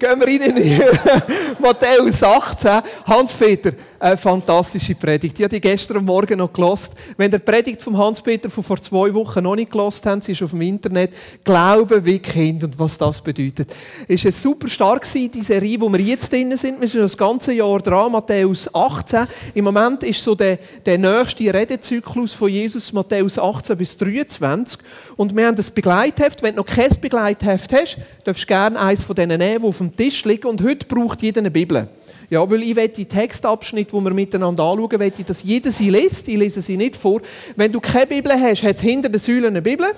Gehen wir rein in Matthäus 18. Hans-Peter, eine fantastische Predigt. Ich habe die gestern Morgen noch gelost. Wenn ihr die Predigt von Hans-Peter von vor zwei Wochen noch nicht gelost habt, sie ist auf dem Internet. Glauben wie Kind und was das bedeutet. Es war super stark, die Serie, wo wir jetzt drin sind. Wir sind das ganze Jahr dran, Matthäus 18. Im Moment ist so der, der nächste Redezyklus von Jesus, Matthäus 18 bis 23. Und wir haben das Begleitheft. Wenn du noch kein Begleitheft hast, darfst du gerne eines von denen nehmen, die auf dem Tisch liegen. Und heute braucht jeder eine Bibel. Ja, weil ich will die Textabschnitte, die wir miteinander anschauen, will ich, dass jeder sie liest. Ich lese sie nicht vor. Wenn du keine Bibel hast, hat es hinter den Säulen eine Bibel.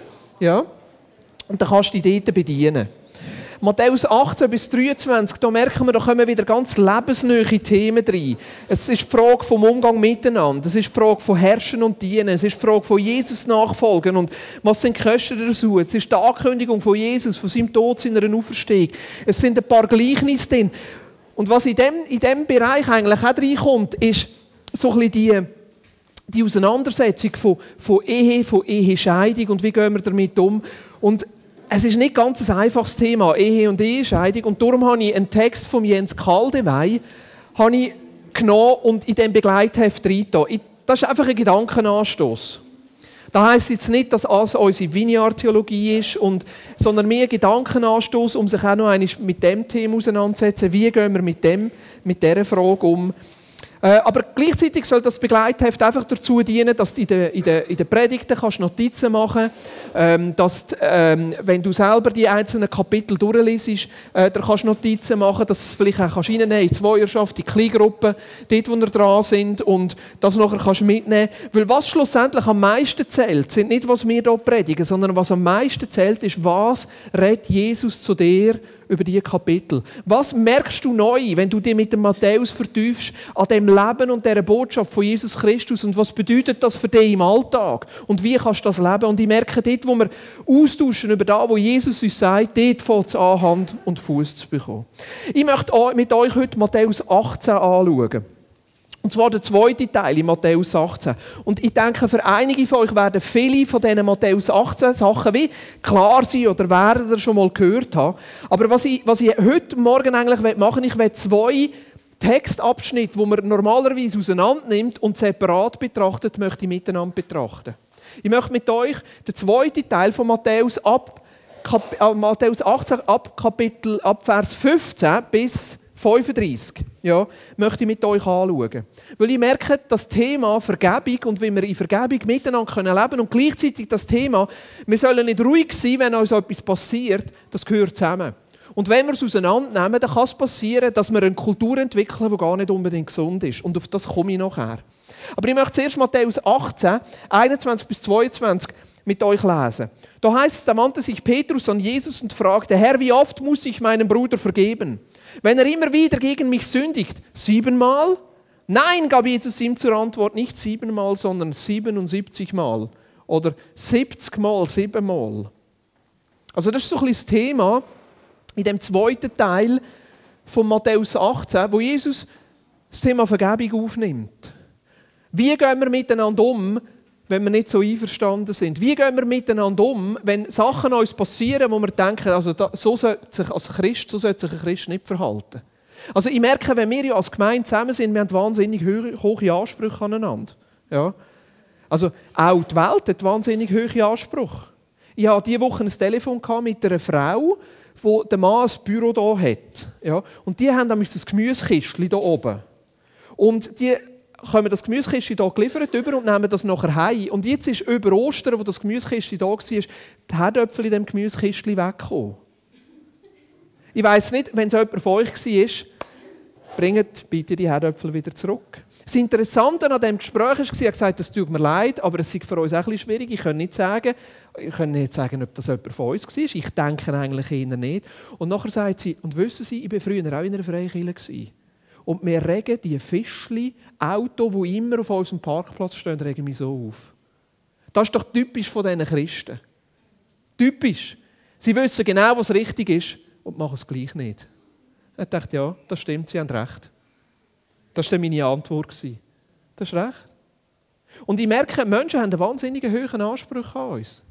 Ja. Und dann kannst du dich dort bedienen. Matthäus 18 bis 23, da merken wir, da kommen wieder ganz lebensnähe Themen rein. Es ist die Frage vom Umgang miteinander, es ist die Frage von Herrschen und Dienen, es ist die Frage von Jesus nachfolgen und was sind die Kosten dazu. Es ist die Ankündigung von Jesus, von seinem Tod, seiner Auferstehung. Es sind ein paar Gleichnisse drin. Und was in dem, in dem Bereich eigentlich auch reinkommt, ist so ein bisschen die, die Auseinandersetzung von, von Ehe, von Ehescheidung und wie gehen wir damit um. Und es ist nicht ganz ein einfaches Thema, Ehe und Ehescheidung. Und darum habe ich einen Text von Jens Kaldewey genommen und in dem Begleitheft reingetan. Das ist einfach ein Gedankenanstoß. Da heißt jetzt nicht, dass das unsere Vineyard-Theologie ist, und, sondern mehr Gedankenanstoß, um sich auch noch einmal mit dem Thema auseinanderzusetzen. Wie gehen wir mit dem, mit dieser Frage um? Äh, aber gleichzeitig soll das Begleitheft einfach dazu dienen, dass du in den, in den, in den Predigten kannst Notizen machen kannst, dass du, ähm, wenn du selber die einzelnen Kapitel durchliest, äh, da kannst Notizen machen, dass du es vielleicht auch reinnehmen kannst in Zweierschaft, in Kleingruppen, dort, wo wir dran sind und das nachher kannst mitnehmen. Weil was schlussendlich am meisten zählt, sind nicht, was wir hier predigen, sondern was am meisten zählt, ist, was redet Jesus zu dir über diese Kapitel. Was merkst du neu, wenn du dich mit dem Matthäus vertiefst, an dem Leben und der Botschaft von Jesus Christus und was bedeutet das für dich im Alltag? Und wie kannst du das leben? Und ich merke dort, wo wir austauschen über das, wo Jesus uns sagt, dort fällt es an, Hand und Fuß zu bekommen. Ich möchte mit euch heute Matthäus 18 anschauen. Und zwar der zweite Teil in Matthäus 18. Und ich denke, für einige von euch werden viele von diesen Matthäus 18 Sachen wie klar sein oder werden ihr schon mal gehört haben. Aber was ich, was ich heute Morgen eigentlich machen will, ich will zwei Textabschnitte, die man normalerweise auseinander nimmt und separat betrachtet, möchte ich miteinander betrachten. Ich möchte mit euch den zweiten Teil von Matthäus ab Kap äh, Matthäus 18 ab Kapitel ab Vers 15 bis 35, ja, möchte ich mit euch anschauen. Weil ich merke, das Thema Vergebung und wie wir in Vergebung miteinander leben können und gleichzeitig das Thema, wir sollen nicht ruhig sein, wenn uns etwas passiert, das gehört zusammen. Und wenn wir es auseinandernehmen, dann kann es passieren, dass wir eine Kultur entwickeln, die gar nicht unbedingt gesund ist. Und auf das komme ich nachher. Aber ich möchte zuerst Matthäus 18, 21 bis 22 mit euch lesen. Da heißt es, da wandte sich Petrus an Jesus und fragte, Herr, wie oft muss ich meinem Bruder vergeben? Wenn er immer wieder gegen mich sündigt, siebenmal? Nein, gab Jesus ihm zur Antwort, nicht siebenmal, sondern 77 Mal. Oder 70 Mal, siebenmal. Also das ist so ein bisschen das Thema in dem zweiten Teil von Matthäus 18, wo Jesus das Thema Vergebung aufnimmt. Wie gehen wir miteinander um, wenn wir nicht so einverstanden sind? Wie gehen wir miteinander um, wenn Sachen uns passieren, wo wir denken, also da, so sollte sich als Christ, so sollte sich ein Christ nicht verhalten? Also ich merke, wenn wir ja als Gemeinde zusammen sind, wir haben wahnsinnig hohe Ansprüche aneinander. Ja. Also auch die Welt hat wahnsinnig hohe Ansprüche. Ich hatte diese Woche ein Telefon mit einer Frau, wo der Mann ein Büro hier hat. Ja. Und die haben nämlich das Gemüsekistchen hier oben. Und die kommen das Gemüsekistchen hier geliefert über und nehmen das nachher heim. Und jetzt ist über Ostern, wo das Gemüsekistchen da war, die Herdöpfel in dem Gemüsekistchen weggekommen. Ich weiss nicht, wenn es jemand von euch war, bringt bitte die Herdöpfel wieder zurück. Das Interessante an diesem Gespräch war, er hat gesagt, es tut mir leid, aber es ist für uns auch schwierig. Ich kann nicht sagen, ich kann nicht sagen, ob das jemand von uns war. Ich denke eigentlich eher nicht. Und nachher sagt sie, und wissen Sie, ich war früher auch in einer Freikirche. Und wir regen die Fischli, Auto, die immer auf unserem Parkplatz stehen, regen mich so auf. Das ist doch typisch von diesen Christen. Typisch. Sie wissen genau, was richtig ist und machen es gleich nicht. Ich dachte, ja, das stimmt, Sie haben recht. Das war meine Antwort. Das ist recht. Und ich merke, Menschen haben einen wahnsinnig hohen Anspruch an uns.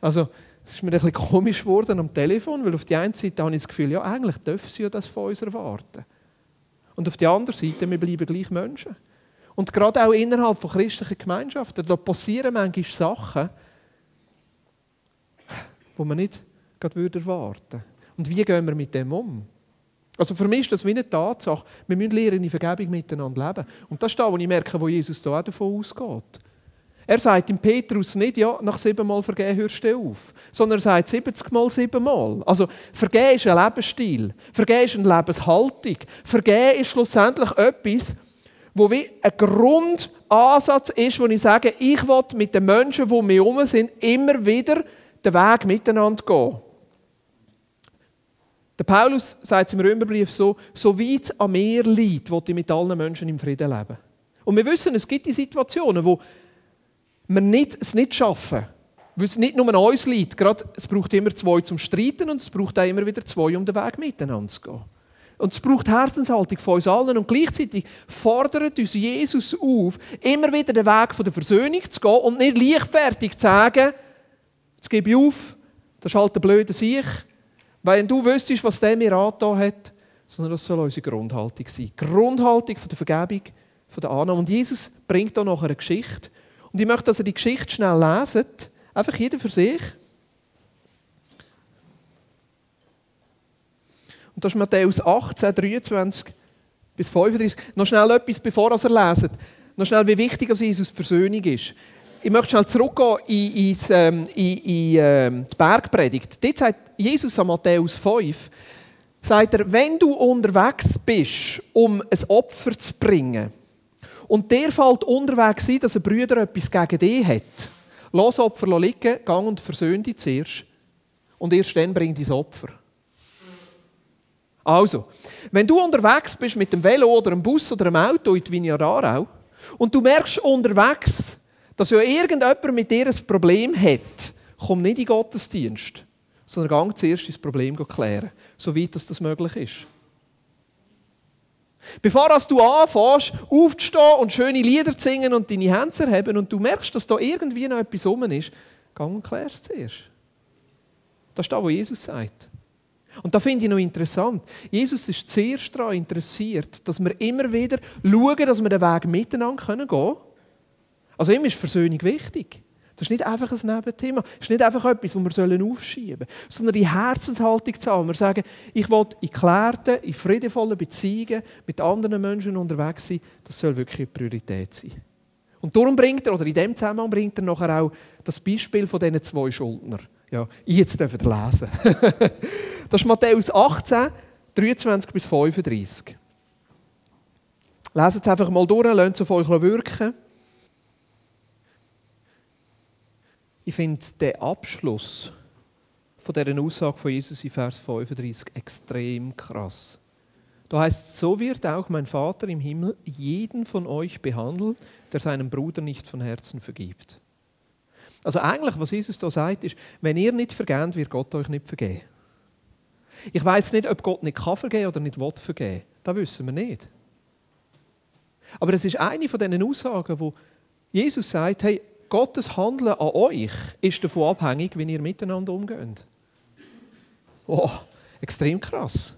Also, es ist mir ein bisschen komisch geworden am Telefon, weil auf die einen Seite habe ich das Gefühl, ja, eigentlich dürfen sie ja das von uns erwarten. Und auf der anderen Seite, wir bleiben gleich Menschen. Und gerade auch innerhalb von christlichen Gemeinschaften, da passieren manchmal Sachen, die man nicht gerade erwarten würde. Und wie gehen wir mit dem um? Also für mich ist das wie eine Tatsache. Wir müssen lernen, in Vergebung miteinander leben. Und das ist das, was ich merke, wo Jesus da auch davon ausgeht. Er sagt im Petrus nicht, ja, nach siebenmal vergehen hörst du auf. Sondern er sagt 70 Mal siebenmal. Also, vergehen ist ein Lebensstil. Vergehen ist eine Lebenshaltung. Vergehen ist schlussendlich etwas, wo wie ein Grundansatz ist, wo ich sage, ich will mit den Menschen, die um sind, immer wieder den Weg miteinander gehen. Der Paulus sagt im Römerbrief so, so weit an mir liegt, will ich mit allen Menschen im Frieden leben. Und wir wissen, es gibt die Situationen, wo wir nicht, es nicht schaffen. Weil es nicht nur an uns liegt. Gerade, es braucht immer zwei zum Streiten und es braucht auch immer wieder zwei, um den Weg miteinander zu gehen. Und es braucht Herzenshaltung von uns allen. Und gleichzeitig fordert uns Jesus auf, immer wieder den Weg der Versöhnung zu gehen und nicht leichtfertig zu sagen, jetzt gebe ich auf, das ist halt ein blöder Sieg. Weil du wüsstest, was der mir angetan hat, sondern das soll unsere Grundhaltung sein. Grundhaltung von der Vergebung, von der Annahme. Und Jesus bringt da noch eine Geschichte. Und ich möchte, dass ihr die Geschichte schnell leset. Einfach jeder für sich. Und das ist Matthäus 18, 23 bis 35. Noch schnell etwas, bevor ihr leset. Noch schnell, wie wichtig Jesus Versöhnung ist. Ich möchte schnell zurückgehen in, in, ähm, in, in ähm, die Bergpredigt. Dort sagt Jesus an Matthäus 5, sagt er, wenn du unterwegs bist, um ein Opfer zu bringen, und der fällt unterwegs sein, dass ein Brüder etwas gegen dich hat, lass Opfer liegen, gang und versöhn dich zuerst. Und erst dann bring dein Opfer. Also, wenn du unterwegs bist mit dem Velo oder einem Bus oder einem Auto in die Aarau und du merkst unterwegs, dass ja irgendjemand mit dir ein Problem hat, komm nicht in den Gottesdienst, sondern gang zuerst das Problem klären, soweit das möglich ist. Bevor du anfängst, aufzustehen und schöne Lieder zu singen und deine Hände zu erheben und du merkst, dass da irgendwie noch etwas rum ist, gang und klär es zuerst. Das ist das, was Jesus sagt. Und da finde ich noch interessant. Jesus ist zuerst daran interessiert, dass wir immer wieder schauen, dass wir den Weg miteinander gehen können. Also ihm ist Versöhnung wichtig. Das ist nicht einfach ein Nebenthema. Das ist nicht einfach etwas, das wir aufschieben sollen, sondern die Herzenshaltung zu haben. Wir sagen, ich will in geklärten, in friedevollen Beziehungen mit anderen Menschen unterwegs sein. Das soll wirklich eine Priorität sein. Und darum bringt er, oder in dem Zusammenhang bringt er nachher auch das Beispiel von diesen zwei Schuldner. Ja, ich jetzt dürfen lesen. das ist Matthäus 18, 23 bis 35. Lesen es einfach mal durch, lasst es auf euch wirken. Ich finde den Abschluss von dieser Aussage von Jesus in Vers 35 extrem krass. Da heißt so wird auch mein Vater im Himmel jeden von euch behandeln, der seinem Bruder nicht von Herzen vergibt. Also eigentlich, was Jesus da sagt, ist, wenn ihr nicht vergeht, wird Gott euch nicht vergeben. Ich weiß nicht, ob Gott nicht kann vergeben oder nicht will vergeben. Das wissen wir nicht. Aber es ist eine von diesen Aussagen, wo Jesus sagt, hey, Gottes Handeln an euch ist davon abhängig, wie ihr miteinander umgeht. Oh, extrem krass.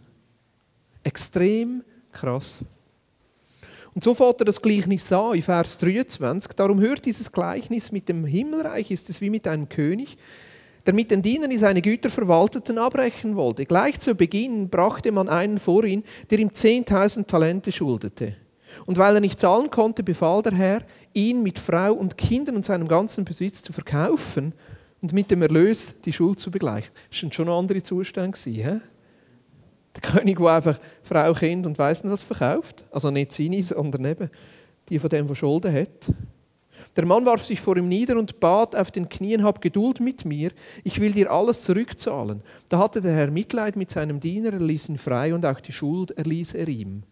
Extrem krass. Und so fährt er das Gleichnis an, in Vers 23. Darum hört dieses Gleichnis mit dem Himmelreich, ist es wie mit einem König, der mit den Dienern seine Güter verwalteten abbrechen wollte. Gleich zu Beginn brachte man einen vor ihn, der ihm 10.000 Talente schuldete. Und weil er nicht zahlen konnte, befahl der Herr, ihn mit Frau und Kindern und seinem ganzen Besitz zu verkaufen und mit dem Erlös die Schuld zu begleichen. Das war schon ein anderer Zustand. He? Der König, der einfach Frau, Kind und weiss nicht was verkauft. Also nicht seine, sondern eben die von dem, der Schulden hat. Der Mann warf sich vor ihm nieder und bat auf den Knien, hab Geduld mit mir, ich will dir alles zurückzahlen. Da hatte der Herr Mitleid mit seinem Diener, er ließ ihn frei und auch die Schuld erließ er ihm.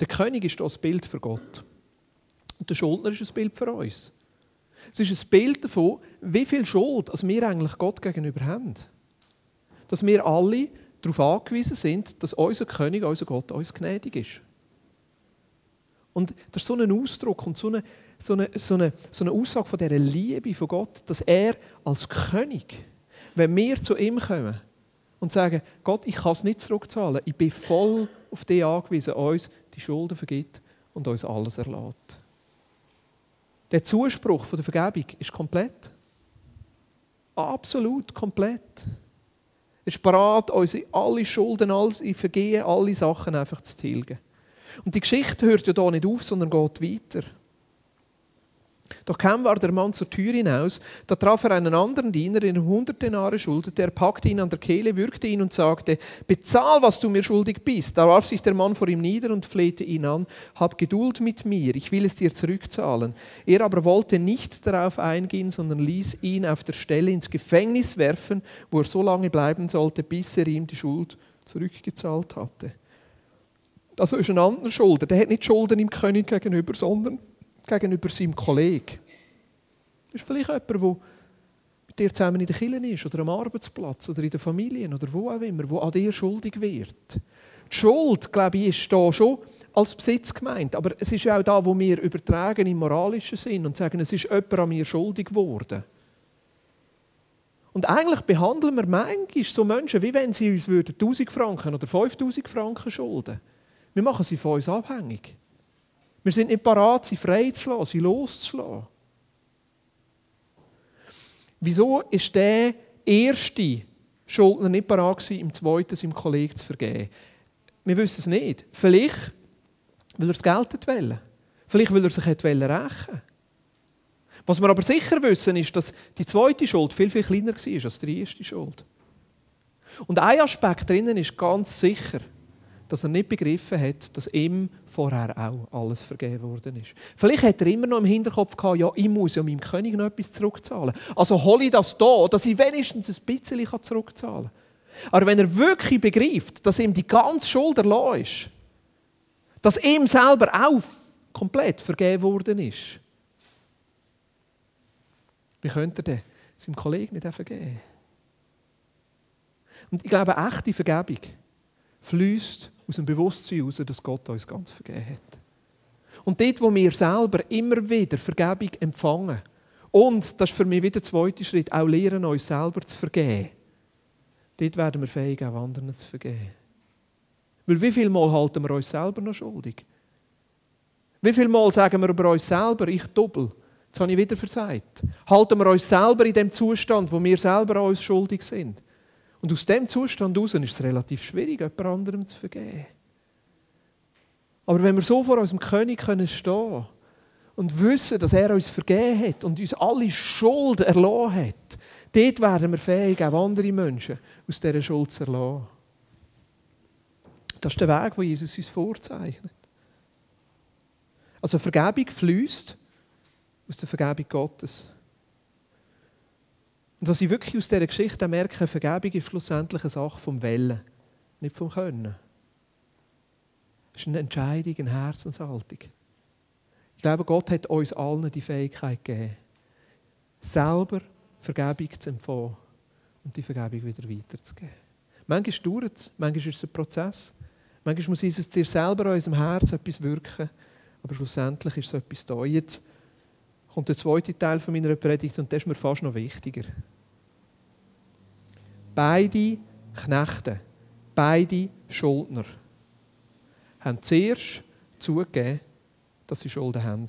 Der König ist das Bild für Gott. Und der Schuldner ist ein Bild für uns. Es ist ein Bild davon, wie viel Schuld als wir eigentlich Gott gegenüber haben. Dass wir alle darauf angewiesen sind, dass unser König, unser Gott uns gnädig ist. Und das ist so ein Ausdruck und so eine, so eine, so eine, so eine Aussage von dieser Liebe von Gott, dass er als König wenn wir zu ihm kommen und sagen, Gott, ich kann es nicht zurückzahlen, ich bin voll auf dich angewiesen, uns die Schulden vergibt und uns alles erlaubt. Der Zuspruch von der Vergebung ist komplett. Absolut komplett. Er ist bereit, uns alle Schulden, alle Vergehen, alle Sachen einfach zu tilgen. Und die Geschichte hört ja hier nicht auf, sondern geht weiter. Doch kaum war der Mann zur Tür hinaus, da traf er einen anderen Diener, den er hundert Denare schuldete. Er packte ihn an der Kehle, würgte ihn und sagte, bezahl, was du mir schuldig bist. Da warf sich der Mann vor ihm nieder und flehte ihn an, hab Geduld mit mir, ich will es dir zurückzahlen. Er aber wollte nicht darauf eingehen, sondern ließ ihn auf der Stelle ins Gefängnis werfen, wo er so lange bleiben sollte, bis er ihm die Schuld zurückgezahlt hatte. Also ist ein anderer Schulder. Der hat nicht Schulden im König gegenüber, sondern gegenüber seinem Kollegen. Das ist vielleicht jemand, der mit dir zusammen in der Kirche ist oder am Arbeitsplatz oder in der Familie oder wo auch immer, der an dir schuldig wird. Die Schuld, glaube ich, ist da schon als Besitz gemeint. Aber es ist ja auch da, wo wir übertragen im moralischen Sinn und sagen, es ist jemand an mir schuldig geworden. Und eigentlich behandeln wir manchmal so Menschen, wie wenn sie uns 1000 Franken oder 5000 Franken schulden. Wir machen sie von uns abhängig. Wir sind nicht parat, sie freizulassen, sie loszulassen. Wieso ist der erste Schuldner nicht parat im zweiten seinem Kollegen zu vergeben? Wir wissen es nicht. Vielleicht, weil er das Geld wollte. Vielleicht, weil er sich rächen wollte. Was wir aber sicher wissen, ist, dass die zweite Schuld viel, viel kleiner war als die erste Schuld. Und ein Aspekt drinnen ist ganz sicher, dass er nicht begriffen hat, dass ihm vorher auch alles vergeben worden ist. Vielleicht hat er immer noch im Hinterkopf gehabt, ja, ich muss ja meinem König noch etwas zurückzahlen. Also hole ich das da, dass ich wenigstens ein bisschen zurückzahlen kann. Aber wenn er wirklich begreift, dass ihm die ganze Schuld erlassen ist, dass ihm selber auch komplett vergeben worden ist, wie könnte er denn seinem Kollegen nicht vergeben? Und ich glaube, echte Vergebung fließt aus dem Bewusstsein heraus, dass Gott uns ganz vergeben hat. Und dort, wo wir selber immer wieder Vergebung empfangen, und, das ist für mich wieder der zweite Schritt, auch lernen, uns selber zu vergeben, dort werden wir fähig, auch anderen zu vergeben. Weil wie viel Mal halten wir uns selber noch schuldig? Wie viel Mal sagen wir über uns selber, ich doppel, jetzt habe ich wieder versagt. Halten wir uns selber in dem Zustand, wo wir selber uns schuldig sind? Und aus dem Zustand heraus ist es relativ schwierig, jemand anderem zu vergeben. Aber wenn wir so vor unserem König stehen können und wissen, dass er uns vergeben hat und uns alle Schuld erlassen hat, dort werden wir fähig, auch andere Menschen aus dieser Schuld zu erlassen. Das ist der Weg, den Jesus uns vorzeichnet. Also Vergebung fließt aus der Vergebung Gottes. Und was ich wirklich aus dieser Geschichte merke, Vergebung ist schlussendlich eine Sache vom Wellen, nicht vom Können. Es ist eine Entscheidung, eine Herzenshaltung. Ich glaube, Gott hat uns allen die Fähigkeit gegeben, selber Vergebung zu empfangen und die Vergebung wieder weiterzugeben. Manchmal dauert es, manchmal ist es ein Prozess, manchmal muss zuerst selber in unserem Herz etwas wirken, aber schlussendlich ist so etwas da. Jetzt kommt der zweite Teil von meiner Predigt und das ist mir fast noch wichtiger. Beide Knechte, beide Schuldner haben zuerst zugegeben, dass sie Schulden haben.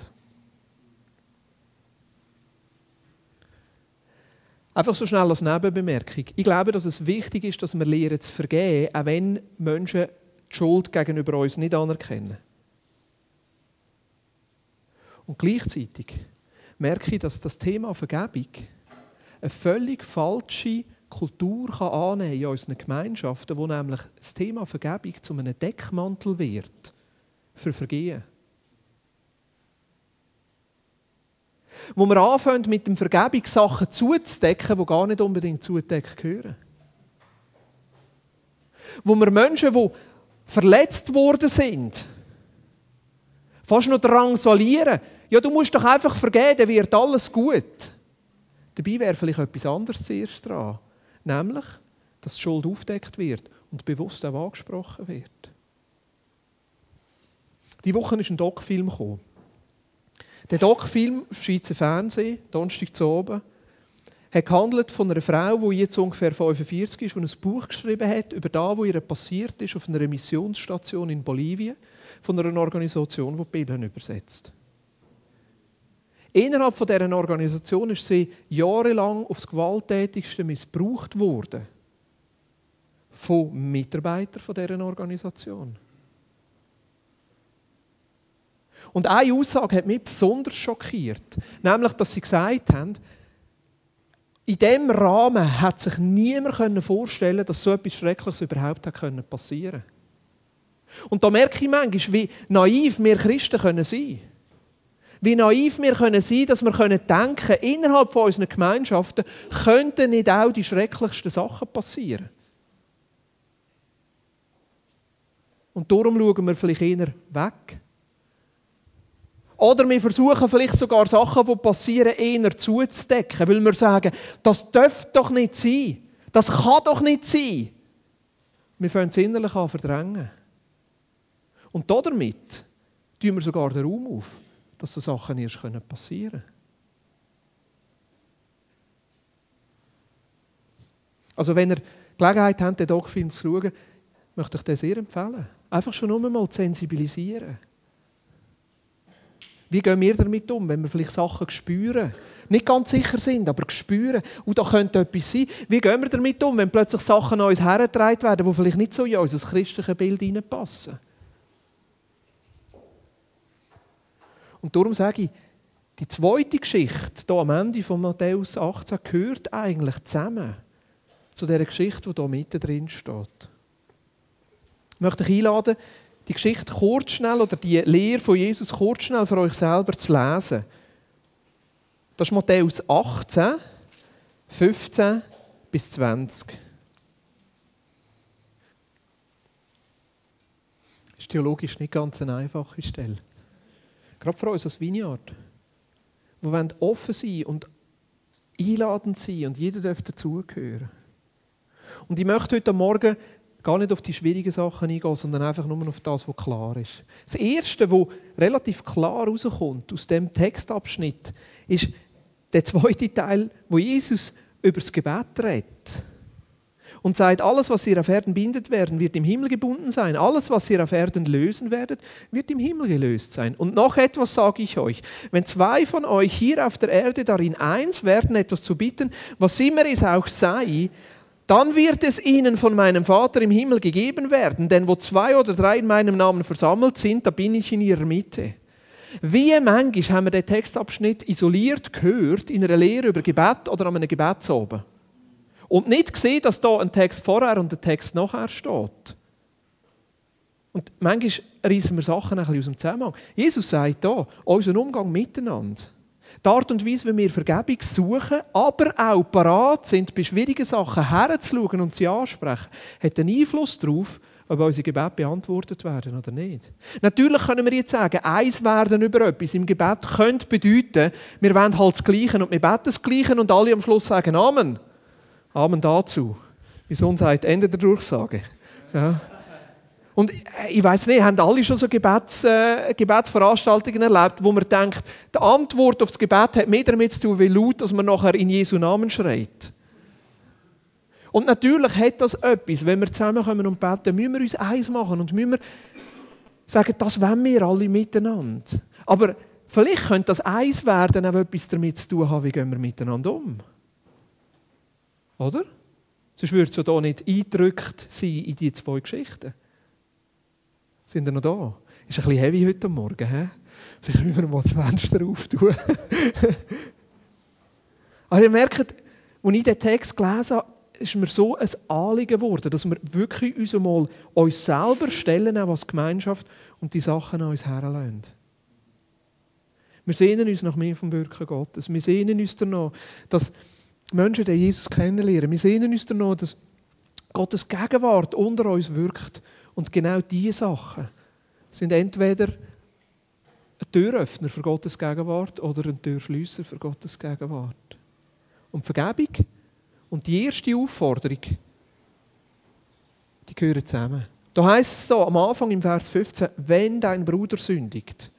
Einfach so schnell als Nebenbemerkung. Ich glaube, dass es wichtig ist, dass wir lernen zu vergeben, auch wenn Menschen die Schuld gegenüber uns nicht anerkennen. Und gleichzeitig merke ich, dass das Thema Vergebung eine völlig falsche Kultur kann annehmen in unseren Gemeinschaften, wo nämlich das Thema Vergebung zu einem Deckmantel wird für Vergehen. Wo wir anfangen, mit dem Vergebung Sachen zuzudecken, die gar nicht unbedingt zudeckt gehören. Wo wir Menschen, die verletzt worden sind, fast noch drangsalieren. Ja, du musst doch einfach vergeben, dann wird alles gut. Dabei wäre vielleicht etwas anderes zuerst dran. Nämlich, dass die Schuld aufdeckt wird und bewusst auch angesprochen wird. Die Woche ist ein Doc-Film gekommen. Der Doc-Film, Schweizer Fernsehen, Donnerstag zu oben, hat gehandelt von einer Frau, die jetzt ungefähr 45 ist, die ein Buch geschrieben hat über das, was ihr passiert ist auf einer Missionsstation in Bolivien, von einer Organisation, die die Bibel übersetzt. Innerhalb von dieser Organisation ist sie jahrelang aufs Gewalttätigste missbraucht worden. Von Mitarbeitern dieser Organisation. Und eine Aussage hat mich besonders schockiert. Nämlich, dass sie gesagt haben, in diesem Rahmen hat sich niemand vorstellen dass so etwas Schreckliches überhaupt passieren konnte. Und da merke ich manchmal, wie naiv wir Christen sein können. Wie naiv wir können sein dass wir denken können, innerhalb von unseren Gemeinschaften könnten nicht auch die schrecklichsten Sachen passieren. Und darum schauen wir vielleicht eher weg. Oder wir versuchen vielleicht sogar Sachen, die passieren, eher zuzudecken, weil wir sagen, das darf doch nicht sein. Das kann doch nicht sein. Wir fangen es innerlich an verdrängen. Und damit tun wir sogar den Raum auf dass so Sachen erst passieren können. Also wenn ihr Gelegenheit habt, den Doc-Film zu schauen, möchte ich den sehr empfehlen. Einfach schon nur mal zu sensibilisieren. Wie gehen wir damit um, wenn wir vielleicht Sachen spüren? Nicht ganz sicher sind, aber spüren. Und da könnte etwas sein. Wie gehen wir damit um, wenn plötzlich Sachen an uns hergetragen werden, die vielleicht nicht so in unser christliches Bild hineinpassen? Und darum sage ich, die zweite Geschichte hier am Ende von Matthäus 18 gehört eigentlich zusammen zu der Geschichte, die hier mitten drin steht. Ich möchte euch einladen, die Geschichte kurz schnell oder die Lehre von Jesus kurz schnell für euch selber zu lesen. Das ist Matthäus 18, 15 bis 20. Das ist theologisch nicht ganz eine einfache Stelle. Gerade für uns als Vineyard. Wir wollen offen sein und einladend sein und jeder darf dazugehören. Und ich möchte heute Morgen gar nicht auf die schwierigen Sachen eingehen, sondern einfach nur auf das, was klar ist. Das Erste, was relativ klar rauskommt aus dem Textabschnitt, ist der zweite Teil, wo Jesus über das Gebet redet und sagt, alles, was ihr auf Erden bindet werden, wird im Himmel gebunden sein. Alles, was ihr auf Erden lösen werdet, wird im Himmel gelöst sein. Und noch etwas sage ich euch. Wenn zwei von euch hier auf der Erde darin eins werden, etwas zu bitten, was immer es auch sei, dann wird es ihnen von meinem Vater im Himmel gegeben werden. Denn wo zwei oder drei in meinem Namen versammelt sind, da bin ich in ihrer Mitte. Wie manchmal haben wir den Textabschnitt isoliert gehört in einer Lehre über Gebet oder an einem Gebetsoben. Und nicht gesehen, dass da ein Text vorher und ein Text nachher steht. Und manchmal reißen wir Sachen ein bisschen aus dem Zusammenhang. Jesus sagt hier, unser Umgang miteinander, die Art und Weise, wie wir Vergebung suchen, aber auch parat sind, bei schwierigen Sachen herzuschauen und sie ansprechen, hat einen Einfluss darauf, ob unsere Gebete beantwortet werden oder nicht. Natürlich können wir jetzt sagen, eins werden über etwas im Gebet könnte bedeuten, wir wollen halt das Gleiche und wir beten das Gleiche und alle am Schluss sagen Amen. Amen dazu. Wie Sohn Ende der Durchsage. Ja. Und ich weiß nicht, haben alle schon so Gebets, äh, Gebetsveranstaltungen erlebt, wo man denkt, die Antwort auf das Gebet hat mehr damit zu tun, wie laut, dass man nachher in Jesu Namen schreit. Und natürlich hat das etwas, wenn wir zusammenkommen und beten, müssen wir uns eins machen und müssen wir sagen, das wollen wir alle miteinander. Aber vielleicht könnte das eins werden auch etwas damit zu tun haben, wie gehen wir miteinander um. Oder? Sonst würde es ja hier nicht eingedrückt sein in die zwei Geschichten. Sind wir noch da? Ist ein bisschen heavy heute Morgen, he? Vielleicht müssen wir mal das Fenster auftun. Aber ihr merkt, als ich diesen Text gelesen habe, ist mir so ein Anliegen geworden, dass wir wirklich uns mal uns selber stellen, auch als Gemeinschaft, und die Sachen an uns herlassen. Wir sehnen uns nach mehr vom Wirken Gottes. Wir sehnen uns danach, dass Menschen, die Jesus kennenlernen. Wir sehen uns danach, dass Gottes Gegenwart unter uns wirkt. Und genau diese Sachen sind entweder ein Türöffner für Gottes Gegenwart oder ein Türschließer für Gottes Gegenwart. Und Vergebung und die erste Aufforderung, die gehören zusammen. Da heißt es so am Anfang im Vers 15, wenn dein Bruder sündigt,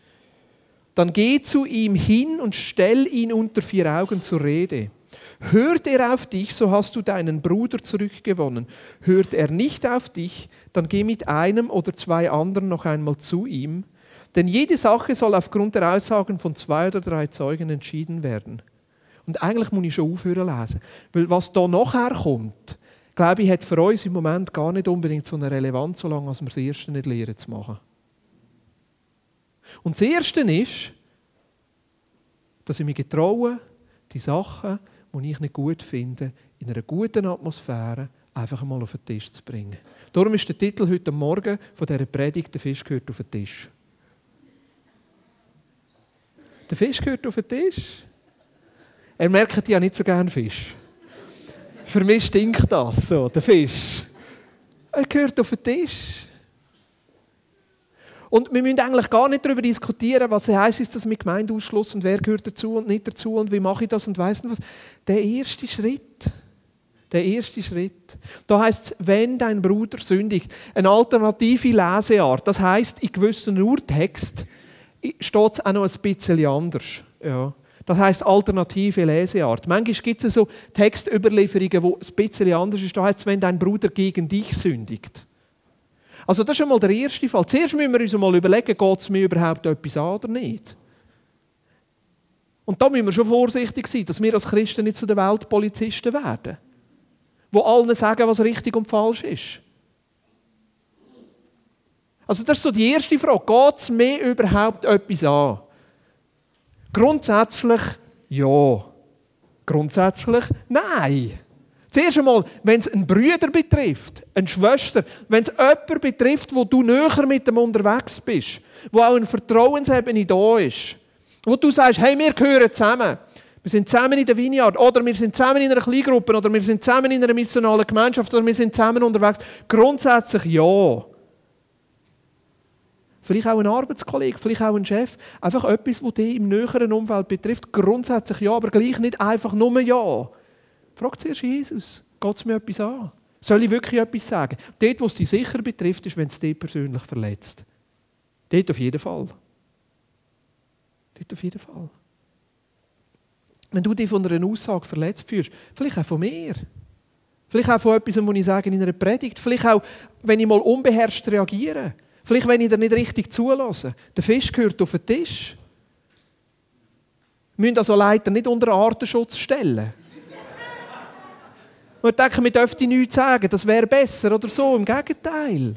dann geh zu ihm hin und stell ihn unter vier Augen zur Rede. Hört er auf dich, so hast du deinen Bruder zurückgewonnen. Hört er nicht auf dich, dann geh mit einem oder zwei anderen noch einmal zu ihm. Denn jede Sache soll aufgrund der Aussagen von zwei oder drei Zeugen entschieden werden. Und eigentlich muss ich schon aufhören lesen. Weil was da nachher kommt, glaube ich, hat für uns im Moment gar nicht unbedingt so eine Relevanz, solange wir das Erste nicht lernen zu machen. Und das Erste ist, dass ich mich getraue, die Sachen, die ich nicht gut finde, in einer guten Atmosphäre einfach mal auf den Tisch zu bringen. Darum ist der Titel heute Morgen von dieser Predigt «Der Fisch gehört auf den Tisch». Der Fisch gehört auf den Tisch. Er merkt ja nicht so gerne Fisch. Für mich stinkt das so, der Fisch. Er gehört auf den Tisch. Und wir müssen eigentlich gar nicht darüber diskutieren, was heißt ist das mit Gemeindeausschluss und wer gehört dazu und nicht dazu und wie mache ich das und weiss nicht was. Der erste Schritt. Der erste Schritt. Da heißt es, wenn dein Bruder sündigt. Eine alternative Leseart. Das heißt, in gewissen Urtext steht es auch noch ein bisschen anders. Ja. Das heißt alternative Leseart. Manchmal gibt es so Textüberlieferungen, wo es ein bisschen anders ist. Da heißt es, wenn dein Bruder gegen dich sündigt. Also das ist schon mal der erste Fall. Zuerst müssen wir uns mal überlegen, geht es mir überhaupt etwas an oder nicht. Und da müssen wir schon vorsichtig sein, dass wir als Christen nicht zu den Weltpolizisten werden, wo allen sagen, was richtig und falsch ist. Also das ist so die erste Frage. Geht es mir überhaupt etwas an? Grundsätzlich ja. Grundsätzlich nein. Zuerst einmal, wenn es einen Brüder betrifft, eine Schwester, wenn es jemanden betrifft, wo du näher mit dem unterwegs bist, wo auch eine Vertrauensebene da ist, wo du sagst, hey, wir gehören zusammen. Wir sind zusammen in der Vineyard oder wir sind zusammen in einer Kleingruppe oder wir sind zusammen in einer missionalen Gemeinschaft oder wir sind zusammen unterwegs. Grundsätzlich ja. Vielleicht auch ein Arbeitskollege, vielleicht auch ein Chef. Einfach etwas, das dich im näheren Umfeld betrifft. Grundsätzlich ja, aber gleich nicht einfach nur ja. Frag zuerst Jesus, geht es mir etwas an? Soll ich wirklich etwas sagen? Dort, wo es dich sicher betrifft, ist, wenn es dich persönlich verletzt. Dort auf jeden Fall. Dort auf jeden Fall. Wenn du dich von einer Aussage verletzt fühlst, vielleicht auch von mir. Vielleicht auch von etwas, was ich sage in einer Predigt. Vielleicht auch, wenn ich mal unbeherrscht reagiere. Vielleicht, wenn ich dir nicht richtig zulasse. Der Fisch gehört auf den Tisch. Wir müssen also Leiter nicht unter Artenschutz stellen. Und denken, wir dürften nichts sagen, das wäre besser oder so. Im Gegenteil.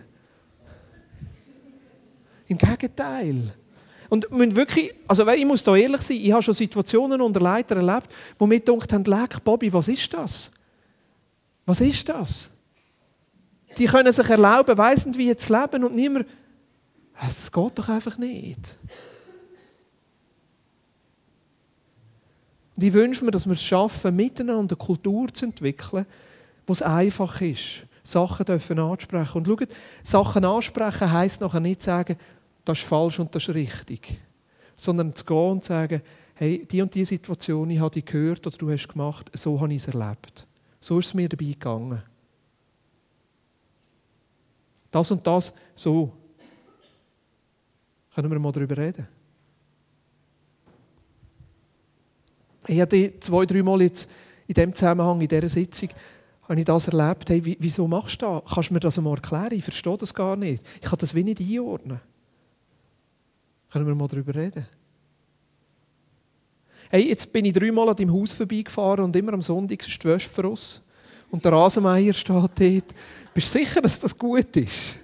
Im Gegenteil. Und wirklich, also ich muss da ehrlich sein, ich habe schon Situationen unter Leitern erlebt, wo mir gedacht haben, leck, Bobby, was ist das? Was ist das? Die können sich erlauben, weiss wie jetzt leben und niemand... Das geht doch einfach nicht. Und ich wünsche mir, dass wir es schaffen, miteinander eine Kultur zu entwickeln, wo es einfach ist, Sachen dürfen ansprechen. Und schaut, Sachen ansprechen heisst nachher nicht sagen, das ist falsch und das ist richtig. Sondern zu gehen und sagen, hey, die und die Situation, ich habe die gehört oder du hast gemacht, so habe ich es erlebt. So ist es mir dabei gegangen. Das und das, so. Können wir mal darüber reden? Ich habe zwei, drei Mal jetzt in diesem Zusammenhang, in dieser Sitzung, habe ich das erlebt. Hey, wieso machst du das? Kannst du mir das einmal erklären? Ich verstehe das gar nicht. Ich kann das wie nicht einordnen. Können wir mal darüber reden? Hey, jetzt bin ich dreimal an deinem Haus vorbeigefahren und immer am Sonntag ist die Wäsche für uns. Und der Rasenmeier steht dort. Bist du sicher, dass das gut ist?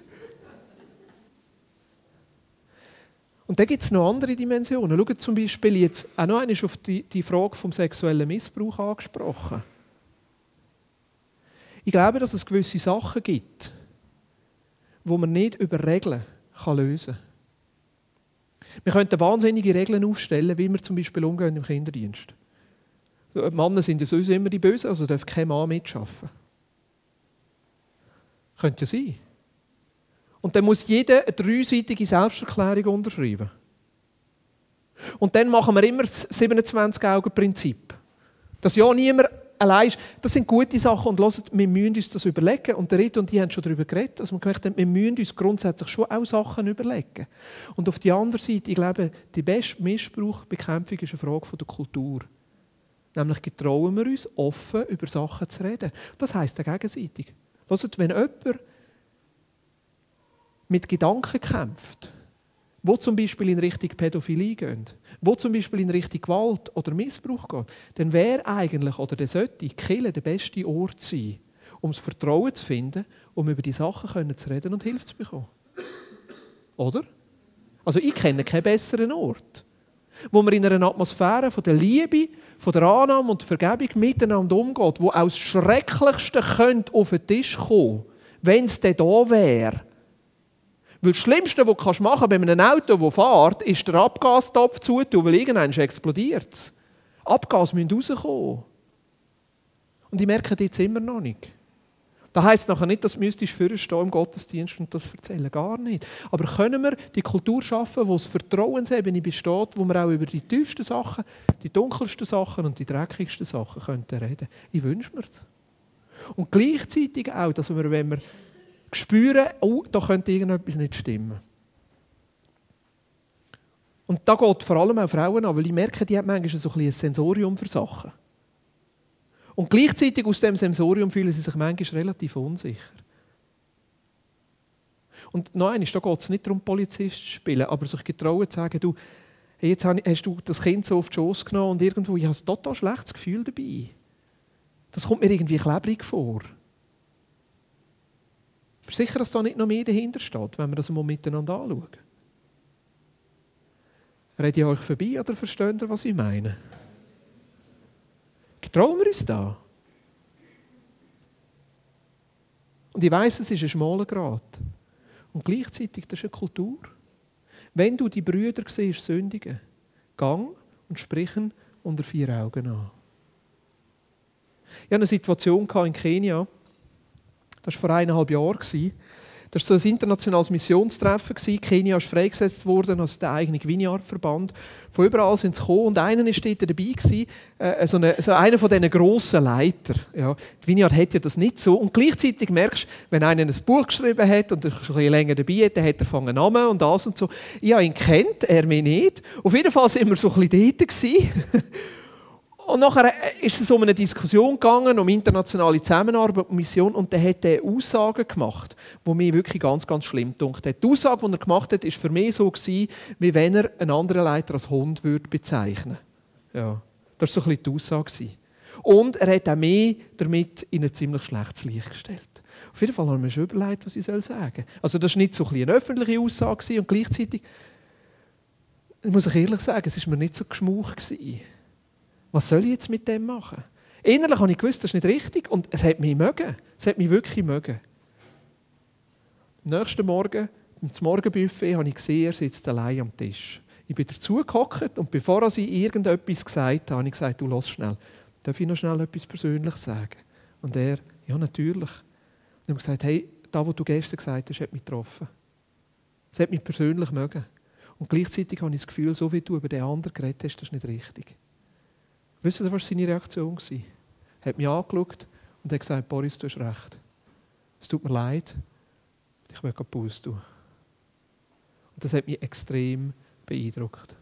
Und dann gibt es noch andere Dimensionen. Schaut zum Beispiel jetzt auch noch einmal auf die, die Frage vom sexuellen Missbrauch angesprochen. Ich glaube, dass es gewisse Sachen gibt, wo man nicht über Regeln kann lösen kann. Wir könnten wahnsinnige Regeln aufstellen, wie wir zum Beispiel umgehen im Kinderdienst. Die Männer sind ja sowieso immer die Bösen, also darf kein Mann mitschaffen. Könnte ja sein. Und dann muss jeder eine dreiseitige Selbsterklärung unterschreiben. Und dann machen wir immer das 27-Augen-Prinzip. Dass ja niemand allein ist. Das sind gute Sachen und hört, wir müssen uns das überlegen. Und der Ritt und die haben schon darüber geredet, dass wir haben, wir müssen uns grundsätzlich schon auch Sachen überlegen. Und auf der anderen Seite, ich glaube, die beste Missbrauchbekämpfung ist eine Frage der Kultur. Nämlich getrauen wir uns, offen über Sachen zu reden. Das heisst gegenseitig. Hört, wenn jemand mit Gedanken kämpft, wo zum Beispiel in Richtung Pädophilie gehen, wo zum Beispiel in Richtung Gewalt oder Missbrauch geht, dann wäre eigentlich oder der sollte Kille der beste Ort sein, um das Vertrauen zu finden, um über die Sachen zu reden und Hilfe zu bekommen. Oder? Also ich kenne keinen besseren Ort, wo man in einer Atmosphäre von der Liebe, von der Annahme und der Vergebung miteinander umgeht, wo auch das Schrecklichste könnte auf den Tisch kommen, wenn es denn da wäre. Weil das Schlimmste, was du machen kannst bei einem Auto, das fährt, ist der Abgastopf zutun, weil irgendwann explodiert es. Abgas müssen rauskommen. Und ich merke das jetzt immer noch nicht. Das heisst nachher nicht, dass du müsstest im Gottesdienst und das erzählen. Gar nicht. Aber können wir die Kultur schaffen, wo es Vertrauensebene besteht, wo wir auch über die tiefsten Sachen, die dunkelsten Sachen und die dreckigsten Sachen reden Ich wünsche mir es. Und gleichzeitig auch, dass wir, wenn wir spüren, oh, da könnte irgendetwas nicht stimmen. Und da geht vor allem auch Frauen an, weil ich merke, die haben manchmal so ein, ein Sensorium für Sachen. Und gleichzeitig aus dem Sensorium fühlen sie sich manchmal relativ unsicher. Und eines, da geht es nicht darum, Polizist zu spielen, aber sich getrauen zu sagen, du, jetzt hast du das Kind so auf die Schoß genommen und irgendwo, ich habe ein total schlechtes Gefühl dabei. Das kommt mir irgendwie klebrig vor. Aber sicher, dass da nicht noch mehr dahinter steht, wenn wir das mal miteinander anschauen. Rede ich euch vorbei oder versteht ihr, was ich meine? Trauen wir uns da? Und ich weiß, es ist ein schmaler Grat. Und gleichzeitig, das ist eine Kultur. Wenn du die Brüder siehst, sündigen, gang und sprechen unter vier Augen an. Ich hatte eine Situation in Kenia, das war vor eineinhalb Jahren. Das war ein internationales Missionstreffen. Kenia ist freigesetzt worden als der eigene Vineyard-Verband. Von überall sind sie gekommen und einer war dort dabei, äh, so, eine, so einer von diesen grossen Leiter. Ja, die Vineyard hat ja das nicht so. Und gleichzeitig merkst du, wenn einer ein Buch geschrieben hat und ein bisschen länger dabei ist, dann hat er einen Namen und das und so. Ich habe ihn kennt, er mich nicht. Auf jeden Fall waren wir so ein bisschen dort. Und nachher äh, ist es um eine Diskussion gegangen, um internationale Zusammenarbeit und Mission. Und dann hat er Aussagen gemacht, die mir wirklich ganz, ganz schlimm dunkt. Die Aussage, die er gemacht hat, war für mich so, gewesen, wie wenn er einen anderen Leiter als Hund würde bezeichnen Ja, das war so ein bisschen die Aussage. Und er hat auch mich damit in ein ziemlich schlechtes Licht gestellt. Auf jeden Fall haben wir schon überlegt, was ich sagen soll. Also das war nicht so ein eine öffentliche Aussage und gleichzeitig, muss ich ehrlich sagen, es war mir nicht so geschmuch was soll ich jetzt mit dem machen? Innerlich habe ich gewusst, das ist nicht richtig und es hat mich mögen. Es hat mich wirklich mögen. Am nächsten Morgen, im Morgenbuffet, habe ich gesehen, er sitzt allein am Tisch. Ich bin dazugehockt und bevor er irgendetwas gesagt hat, habe ich gesagt, du lass schnell. Darf ich noch schnell etwas Persönliches sagen? Und er, ja natürlich. Und ich habe gesagt, hey, das, was du gestern gesagt hast, hat mich getroffen. Es hat mich persönlich mögen. Und gleichzeitig habe ich das Gefühl, so wie du über den anderen geredet hast, das ist nicht richtig. Wisst ihr, was seine Reaktion war? Er hat mich angeschaut und hat gesagt, Boris, du hast recht. Es tut mir leid, ich will Pause tun. Und das hat mich extrem beeindruckt.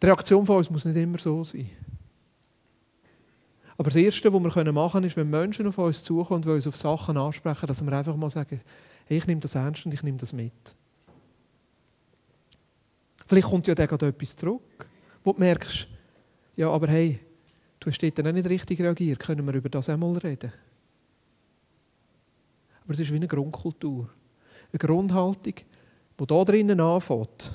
Die Reaktion von uns muss nicht immer so sein. Aber das Erste, was wir machen können, ist, wenn Menschen auf uns zukommen und uns auf Sachen ansprechen, dass wir einfach mal sagen, hey, ich nehme das ernst und ich nehme das mit. Vielleicht kommt ja dann gerade etwas zurück, wo du merkst, ja, aber hey, du hast dort nicht richtig reagiert, können wir über das einmal reden? Aber es ist wie eine Grundkultur. Eine Grundhaltung, die hier drinnen anfängt.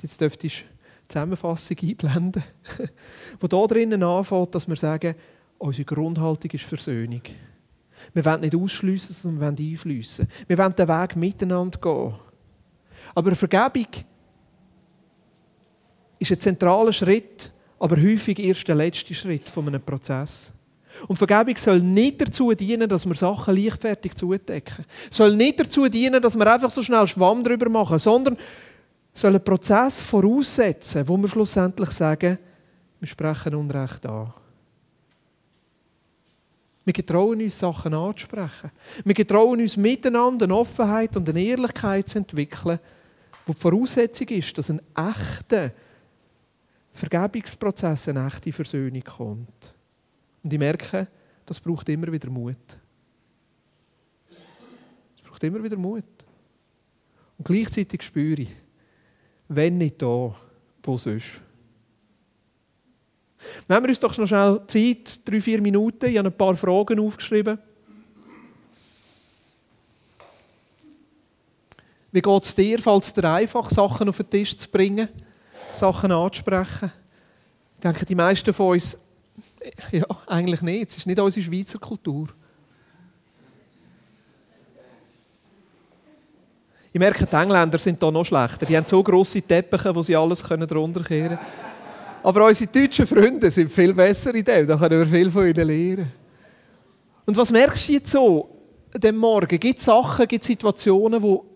Jetzt dürftest du die Zusammenfassung einblenden. wo hier drinnen anfängt, dass wir sagen, unsere Grundhaltung ist Versöhnung. Wir wollen nicht ausschliessen, sondern wir wollen einschliessen. Wir wollen den Weg miteinander gehen. Aber Vergebung ist ein zentraler Schritt, aber häufig erst der letzte Schritt von einem Prozess. Und Vergebung soll nicht dazu dienen, dass wir Sachen leichtfertig zudecken. Soll nicht dazu dienen, dass wir einfach so schnell Schwamm drüber machen, sondern soll einen Prozess voraussetzen, wo wir schlussendlich sagen, wir sprechen Unrecht an. Wir getrauen uns, Sachen anzusprechen. Wir getrauen uns, miteinander eine Offenheit und eine Ehrlichkeit zu entwickeln, wo die Voraussetzung ist, dass ein echter, Vergebungsprozess eine echte Versöhnung kommt. Und ich merke, das braucht immer wieder Mut. Es braucht immer wieder Mut. Und gleichzeitig spüre ich, wenn nicht da, wo sonst. Nehmen wir uns doch noch schnell Zeit, drei, vier Minuten. Ich habe ein paar Fragen aufgeschrieben. Wie geht es dir? Fällt es dir einfach, Sachen auf den Tisch zu bringen, Sachen anzusprechen? Ich denke, die meisten von uns, ja, eigentlich nicht. Es ist nicht unsere Schweizer Kultur. Ich merke, die Engländer sind hier noch schlechter. Die haben so grosse Teppiche, wo sie alles drunter kehren können. Aber unsere deutschen Freunde sind viel besser in dem. Da können wir viel von ihnen lernen. Und was merkst du jetzt so, dem Morgen? Gibt es Sachen, gibt es Situationen, die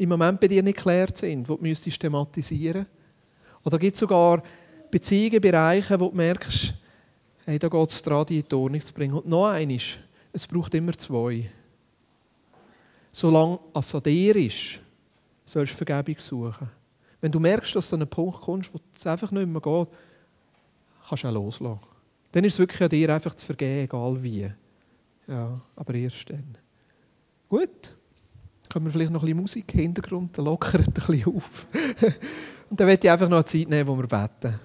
im Moment bei dir nicht geklärt sind, die du müsstest thematisieren Oder gibt es sogar Beziehungen, Bereiche, wo du merkst, hey, da geht es daran, die in die Ordnung zu bringen. Und noch eines, es braucht immer zwei. Solange es an dir ist, sollst du Vergebung suchen. Wenn du merkst, dass du an einen Punkt kommst, wo es einfach nicht mehr geht, kannst du auch loslassen. Dann ist es wirklich an dir, einfach zu vergeben, egal wie. Ja, aber erst dann. Gut. Können wir vielleicht noch ein bisschen Musik im Hintergrund, dann lockert ein bisschen auf. Und dann werde ich einfach noch eine Zeit nehmen, wo wir beten.